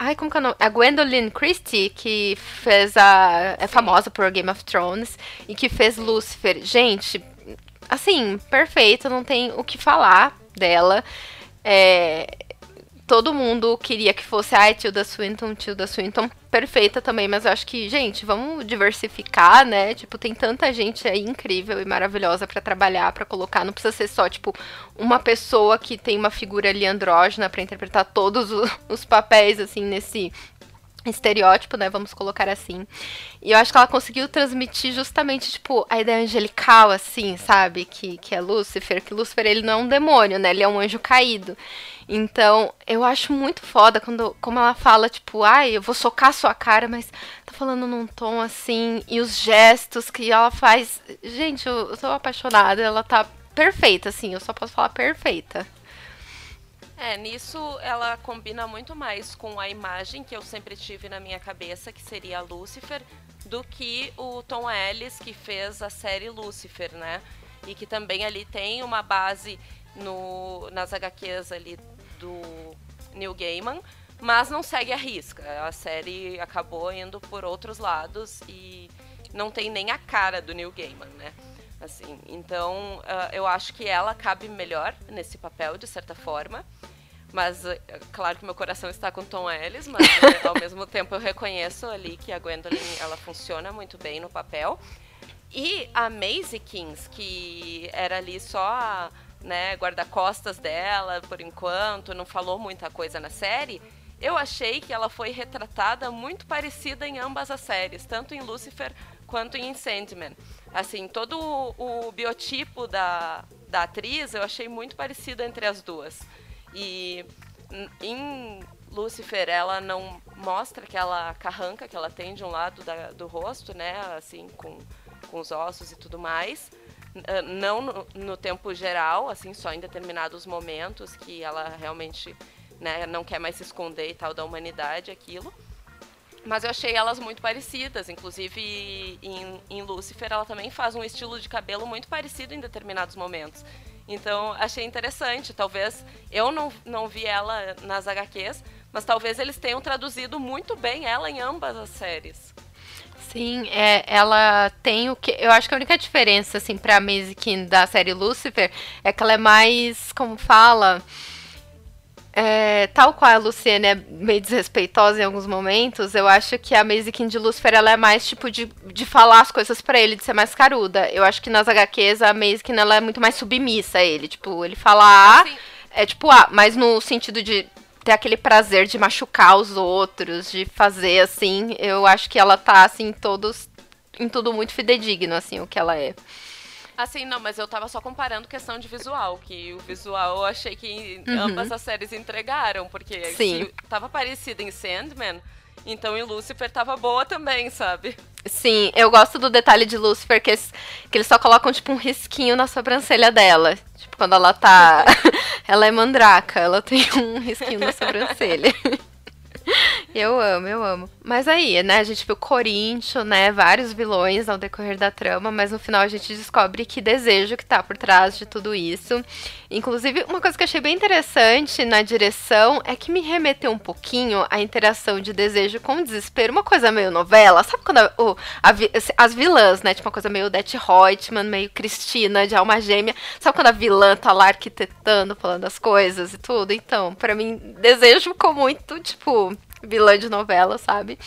Ai, como que é o nome? A Gwendolyn Christie, que fez a. é famosa por Game of Thrones e que fez Lucifer. Gente, assim, perfeita, não tem o que falar dela. É, todo mundo queria que fosse a Tilda Swinton, Tilda Swinton, perfeita também, mas eu acho que, gente, vamos diversificar, né? Tipo, tem tanta gente aí incrível e maravilhosa para trabalhar, para colocar, não precisa ser só, tipo, uma pessoa que tem uma figura ali andrógena para interpretar todos os papéis, assim, nesse estereótipo, né? Vamos colocar assim. E eu acho que ela conseguiu transmitir justamente, tipo, a ideia angelical, assim, sabe? Que, que é Lúcifer. Que Lúcifer, ele não é um demônio, né? Ele é um anjo caído. Então, eu acho muito foda quando, como ela fala, tipo, ai, eu vou socar sua cara, mas tá falando num tom assim. E os gestos que ela faz. Gente, eu, eu sou apaixonada. Ela tá perfeita, assim. Eu só posso falar perfeita. É, nisso ela combina muito mais com a imagem que eu sempre tive na minha cabeça, que seria a Lucifer, do que o Tom Ellis, que fez a série Lucifer, né? E que também ali tem uma base no, nas HQs ali do Neil Gaiman, mas não segue a risca. A série acabou indo por outros lados e não tem nem a cara do Neil Gaiman, né? Assim, então uh, eu acho que ela cabe melhor nesse papel, de certa forma. Mas, uh, claro que meu coração está com Tom Ellis, mas ao mesmo tempo eu reconheço ali que a Gwendolyn, ela funciona muito bem no papel. E a Maisie Kings, que era ali só a né, guarda-costas dela por enquanto, não falou muita coisa na série, eu achei que ela foi retratada muito parecida em ambas as séries, tanto em Lucifer quanto em Sandman. Assim, todo o, o biotipo da, da atriz eu achei muito parecido entre as duas. E em Lucifer ela não mostra aquela carranca que ela tem de um lado da, do rosto, né? Assim, com, com os ossos e tudo mais. Ah, não no, no, tempo geral, assim, só em determinados momentos que ela realmente né, não quer mais se esconder e tal da humanidade, aquilo. Mas eu achei elas muito parecidas, inclusive em, em Lucifer ela também faz um estilo de cabelo muito parecido em determinados momentos. Então achei interessante. Talvez eu não, não vi ela nas HQs, mas talvez eles tenham traduzido muito bem ela em ambas as séries. Sim, é, ela tem o que. Eu acho que a única diferença, assim, pra Maisie King da série Lucifer é que ela é mais, como fala. É, tal qual a Luciene é meio desrespeitosa em alguns momentos, eu acho que a Maisie King de Lucifer ela é mais tipo de, de falar as coisas para ele, de ser mais caruda. Eu acho que nas HQs a Maisie King ela é muito mais submissa a ele. Tipo, ele fala A, é tipo A, mas no sentido de ter aquele prazer de machucar os outros, de fazer assim. Eu acho que ela tá, assim, todos. em tudo muito fidedigno, assim, o que ela é. Assim, não, mas eu tava só comparando questão de visual, que o visual eu achei que uhum. ambas as séries entregaram, porque Sim. tava parecido em Sandman, então em Lucifer tava boa também, sabe? Sim, eu gosto do detalhe de Lucifer que, que eles só colocam, tipo, um risquinho na sobrancelha dela. Tipo, quando ela tá. ela é mandraca, ela tem um risquinho na sobrancelha. Eu amo, eu amo. Mas aí, né, a gente viu Corinthians, né, vários vilões ao decorrer da trama, mas no final a gente descobre que desejo que tá por trás de tudo isso. Inclusive, uma coisa que eu achei bem interessante na direção é que me remeteu um pouquinho à interação de desejo com desespero, uma coisa meio novela, sabe quando a, o, a, as vilãs, né, tipo uma coisa meio Death Reutemann, meio Cristina de alma gêmea, sabe quando a vilã tá lá arquitetando, falando as coisas e tudo? Então, para mim, desejo ficou muito, tipo, vilã de novela, sabe?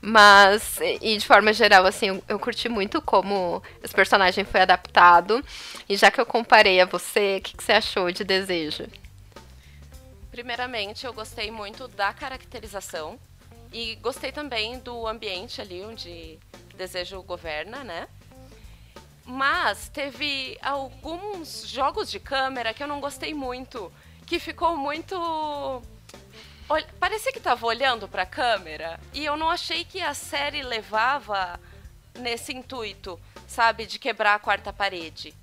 Mas, e de forma geral, assim, eu, eu, curti muito como esse personagem foi adaptado. E já que eu comparei a você, o que, que você achou de Desejo? Primeiramente, eu gostei muito da caracterização. E gostei também do ambiente ali onde Desejo governa, né? Mas teve alguns jogos de câmera que eu não gostei muito. Que ficou muito Olha, parecia que tava olhando para a câmera e eu não achei que a série levava nesse intuito, sabe, de quebrar a quarta parede.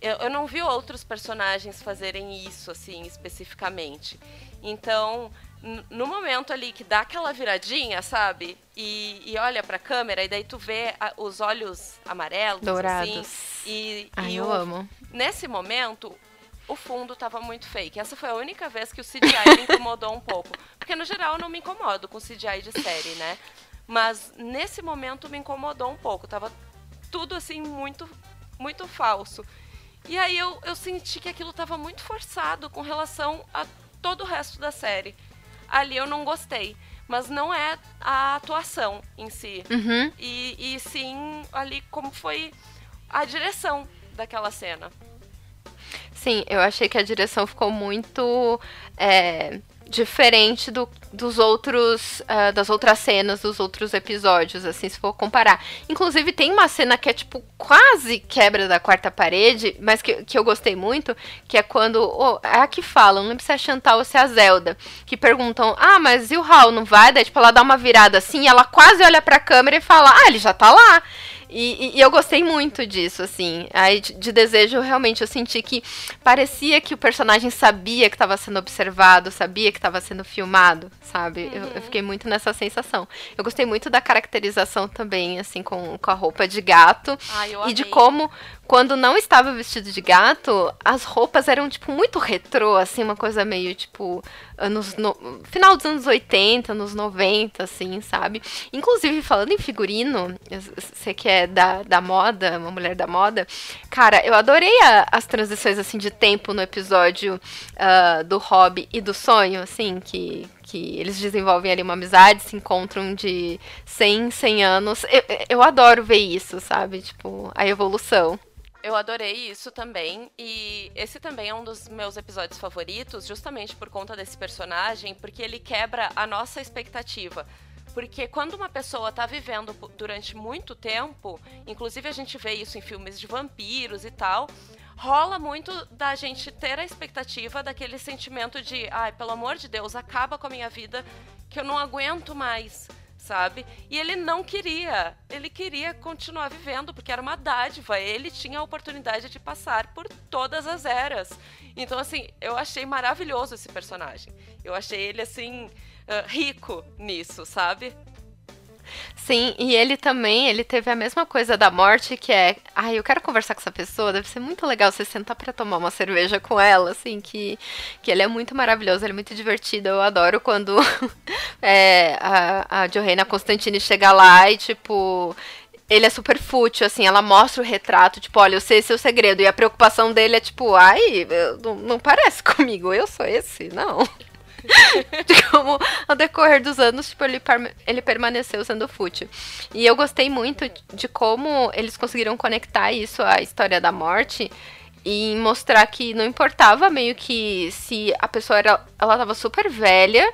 Eu, eu não vi outros personagens fazerem isso, assim, especificamente. Então, no momento ali que dá aquela viradinha, sabe? E, e olha pra câmera, e daí tu vê a, os olhos amarelos, assim, Dourados. assim. E, Ai, e eu o, amo. Nesse momento, o fundo tava muito fake. Essa foi a única vez que o CGI me incomodou um pouco. Porque, no geral, eu não me incomodo com CGI de série, né? Mas, nesse momento, me incomodou um pouco. Tava tudo, assim, muito, muito falso. E aí eu, eu senti que aquilo tava muito forçado com relação a todo o resto da série. Ali eu não gostei. Mas não é a atuação em si. Uhum. E, e sim ali como foi a direção daquela cena. Sim, eu achei que a direção ficou muito é, diferente do, dos outros uh, das outras cenas dos outros episódios assim se for comparar. Inclusive tem uma cena que é tipo quase quebra da quarta parede mas que, que eu gostei muito que é quando oh, é a que falam não lembro se é a Chantal ou se é a Zelda que perguntam ah mas e o Hal não vai? Daí tipo ela dá uma virada assim ela quase olha para a câmera e fala ah ele já tá lá e, e, eu gostei muito disso, assim. Aí, de, de, desejo, realmente, eu senti que parecia que o personagem sabia que estava sendo observado, sabia que estava sendo filmado, sabe? Uhum. Eu, eu, uhum. fiquei muito nessa sensação. Eu gostei muito da caracterização também, assim, com, com a roupa de gato. Ai, e de como, quando não estava vestido de gato, as roupas eram, tipo, muito retrô, assim, uma coisa meio, tipo, anos. No... Final dos anos 80, anos 90, assim, sabe? Inclusive, falando em figurino, você que é da, da moda, uma mulher da moda, cara, eu adorei a, as transições, assim, de tempo no episódio uh, do hobby e do sonho, assim, que, que eles desenvolvem ali uma amizade, se encontram de 100, 100 anos. Eu, eu adoro ver isso, sabe? Tipo, a evolução. Eu adorei isso também. E esse também é um dos meus episódios favoritos, justamente por conta desse personagem, porque ele quebra a nossa expectativa. Porque quando uma pessoa está vivendo durante muito tempo, inclusive a gente vê isso em filmes de vampiros e tal, rola muito da gente ter a expectativa daquele sentimento de, ai, pelo amor de Deus, acaba com a minha vida, que eu não aguento mais sabe? E ele não queria. Ele queria continuar vivendo, porque era uma dádiva. Ele tinha a oportunidade de passar por todas as eras. Então, assim, eu achei maravilhoso esse personagem. Eu achei ele, assim, uh, rico nisso, sabe? Sim, e ele também, ele teve a mesma coisa da morte, que é, ai, eu quero conversar com essa pessoa, deve ser muito legal você sentar para tomar uma cerveja com ela, assim, que, que ele é muito maravilhoso, ele é muito divertido, eu adoro quando é, a, a Johanna Constantine chega lá e, tipo, ele é super fútil, assim, ela mostra o retrato, tipo, olha, eu sei seu segredo, e a preocupação dele é, tipo, ai, não, não parece comigo, eu sou esse, não. de como ao decorrer dos anos, tipo, ele, ele permaneceu sendo fútil. E eu gostei muito de como eles conseguiram conectar isso à história da morte e mostrar que não importava meio que se a pessoa era, ela tava super velha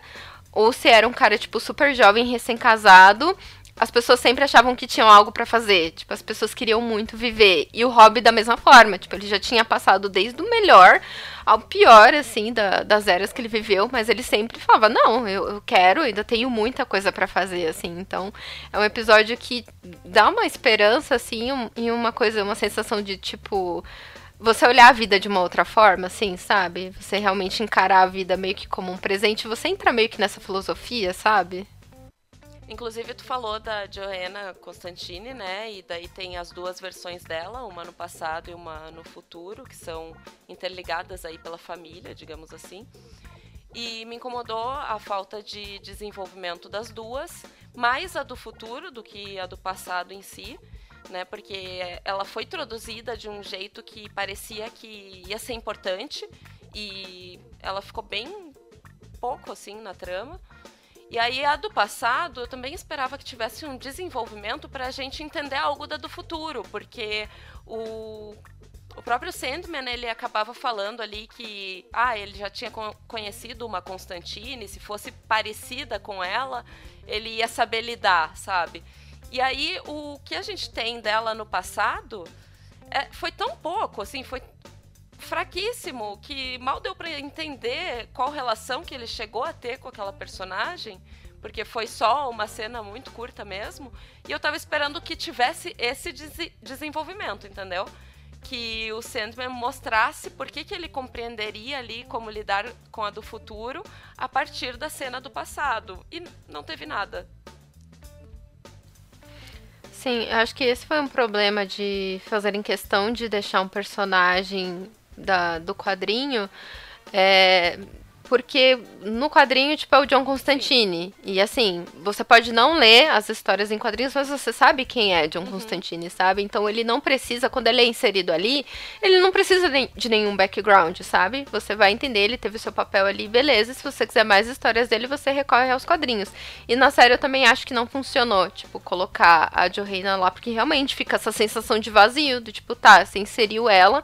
ou se era um cara tipo super jovem, recém-casado as pessoas sempre achavam que tinham algo para fazer. Tipo, as pessoas queriam muito viver. E o hobby da mesma forma. Tipo, ele já tinha passado desde o melhor ao pior, assim, da, das eras que ele viveu. Mas ele sempre falava, não, eu, eu quero, ainda tenho muita coisa para fazer, assim. Então, é um episódio que dá uma esperança, assim, um, e uma coisa, uma sensação de, tipo... Você olhar a vida de uma outra forma, assim, sabe? Você realmente encarar a vida meio que como um presente. Você entra meio que nessa filosofia, sabe? Inclusive, tu falou da Joanna Constantine, né? E daí tem as duas versões dela, uma no passado e uma no futuro, que são interligadas aí pela família, digamos assim. E me incomodou a falta de desenvolvimento das duas, mais a do futuro do que a do passado em si, né? Porque ela foi introduzida de um jeito que parecia que ia ser importante e ela ficou bem pouco assim na trama. E aí a do passado, eu também esperava que tivesse um desenvolvimento para a gente entender algo da do futuro, porque o o próprio Sandman, ele acabava falando ali que, ah, ele já tinha conhecido uma Constantine, se fosse parecida com ela, ele ia saber lidar, sabe? E aí, o que a gente tem dela no passado é, foi tão pouco, assim, foi fraquíssimo que mal deu para entender qual relação que ele chegou a ter com aquela personagem, porque foi só uma cena muito curta mesmo, e eu tava esperando que tivesse esse des desenvolvimento, entendeu? Que o Sandman mostrasse por que, que ele compreenderia ali como lidar com a do futuro a partir da cena do passado. E não teve nada. Sim, acho que esse foi um problema de fazer em questão de deixar um personagem da, do quadrinho é, porque no quadrinho, tipo, é o John Constantine. E assim, você pode não ler as histórias em quadrinhos, mas você sabe quem é John uhum. Constantine, sabe? Então ele não precisa, quando ele é inserido ali, ele não precisa de nenhum background, sabe? Você vai entender, ele teve seu papel ali, beleza. Se você quiser mais histórias dele, você recorre aos quadrinhos. E na série eu também acho que não funcionou, tipo, colocar a Johanna lá, porque realmente fica essa sensação de vazio, do tipo, tá, você inseriu ela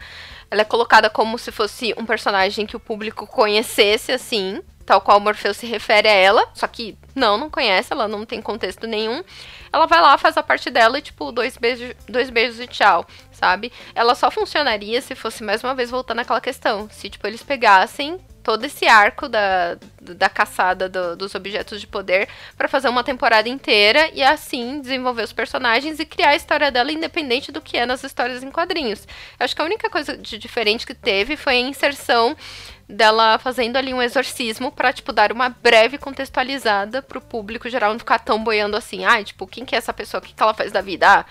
ela é colocada como se fosse um personagem que o público conhecesse, assim, tal qual Morpheus se refere a ela, só que não, não conhece, ela não tem contexto nenhum. Ela vai lá, faz a parte dela e, tipo, dois beijos, dois beijos e tchau, sabe? Ela só funcionaria se fosse, mais uma vez, voltando àquela questão. Se, tipo, eles pegassem todo esse arco da, da caçada do, dos objetos de poder para fazer uma temporada inteira e assim desenvolver os personagens e criar a história dela independente do que é nas histórias em quadrinhos. Eu acho que a única coisa de diferente que teve foi a inserção dela fazendo ali um exorcismo para tipo dar uma breve contextualizada pro público geral não ficar tão boiando assim, ai, ah, tipo, quem que é essa pessoa? O que, que ela faz da vida? Ah,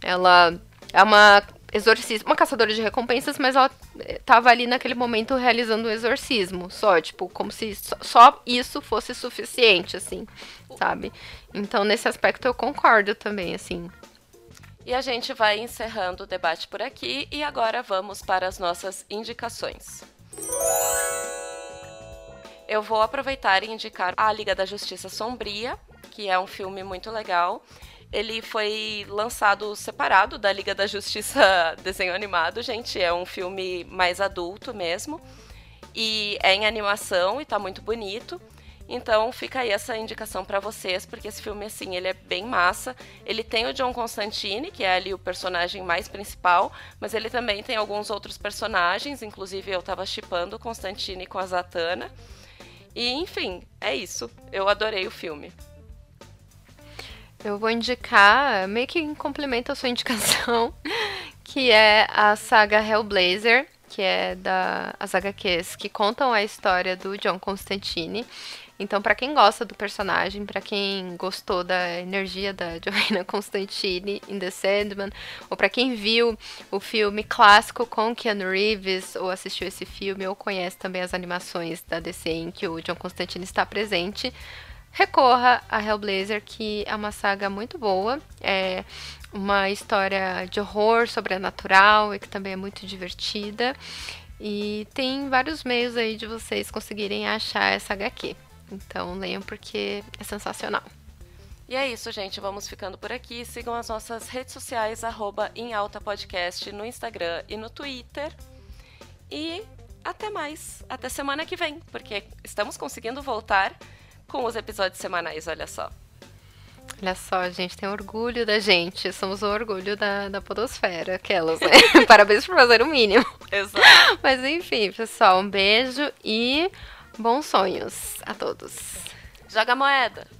ela é uma exorcismo, uma caçadora de recompensas, mas ela eh, tava ali naquele momento realizando um exorcismo, só, tipo, como se só isso fosse suficiente, assim, sabe? Então, nesse aspecto eu concordo também, assim. E a gente vai encerrando o debate por aqui e agora vamos para as nossas indicações. Eu vou aproveitar e indicar A Liga da Justiça Sombria, que é um filme muito legal ele foi lançado separado da Liga da Justiça desenho animado, gente. É um filme mais adulto mesmo. E é em animação e tá muito bonito. Então fica aí essa indicação para vocês, porque esse filme, assim, ele é bem massa. Ele tem o John Constantine, que é ali o personagem mais principal, mas ele também tem alguns outros personagens, inclusive eu tava chipando o Constantine com a Zatanna. E enfim, é isso. Eu adorei o filme. Eu vou indicar, meio que em complemento à sua indicação, que é a saga Hellblazer, que é da as HQs que contam a história do John Constantine. Então, para quem gosta do personagem, para quem gostou da energia da Joanna Constantine em The Sandman, ou para quem viu o filme clássico com Keanu Reeves, ou assistiu esse filme, ou conhece também as animações da DC em que o John Constantine está presente, recorra a Hellblazer, que é uma saga muito boa. É uma história de horror sobrenatural e que também é muito divertida. E tem vários meios aí de vocês conseguirem achar essa HQ. Então leiam porque é sensacional. E é isso, gente. Vamos ficando por aqui. Sigam as nossas redes sociais, arroba em alta podcast, no Instagram e no Twitter. E até mais. Até semana que vem, porque estamos conseguindo voltar com os episódios semanais, olha só. Olha só, a gente tem orgulho da gente. Somos o orgulho da, da podosfera, aquelas, né? Parabéns por fazer o mínimo. Exato. Mas enfim, pessoal, um beijo e bons sonhos a todos. Joga moeda!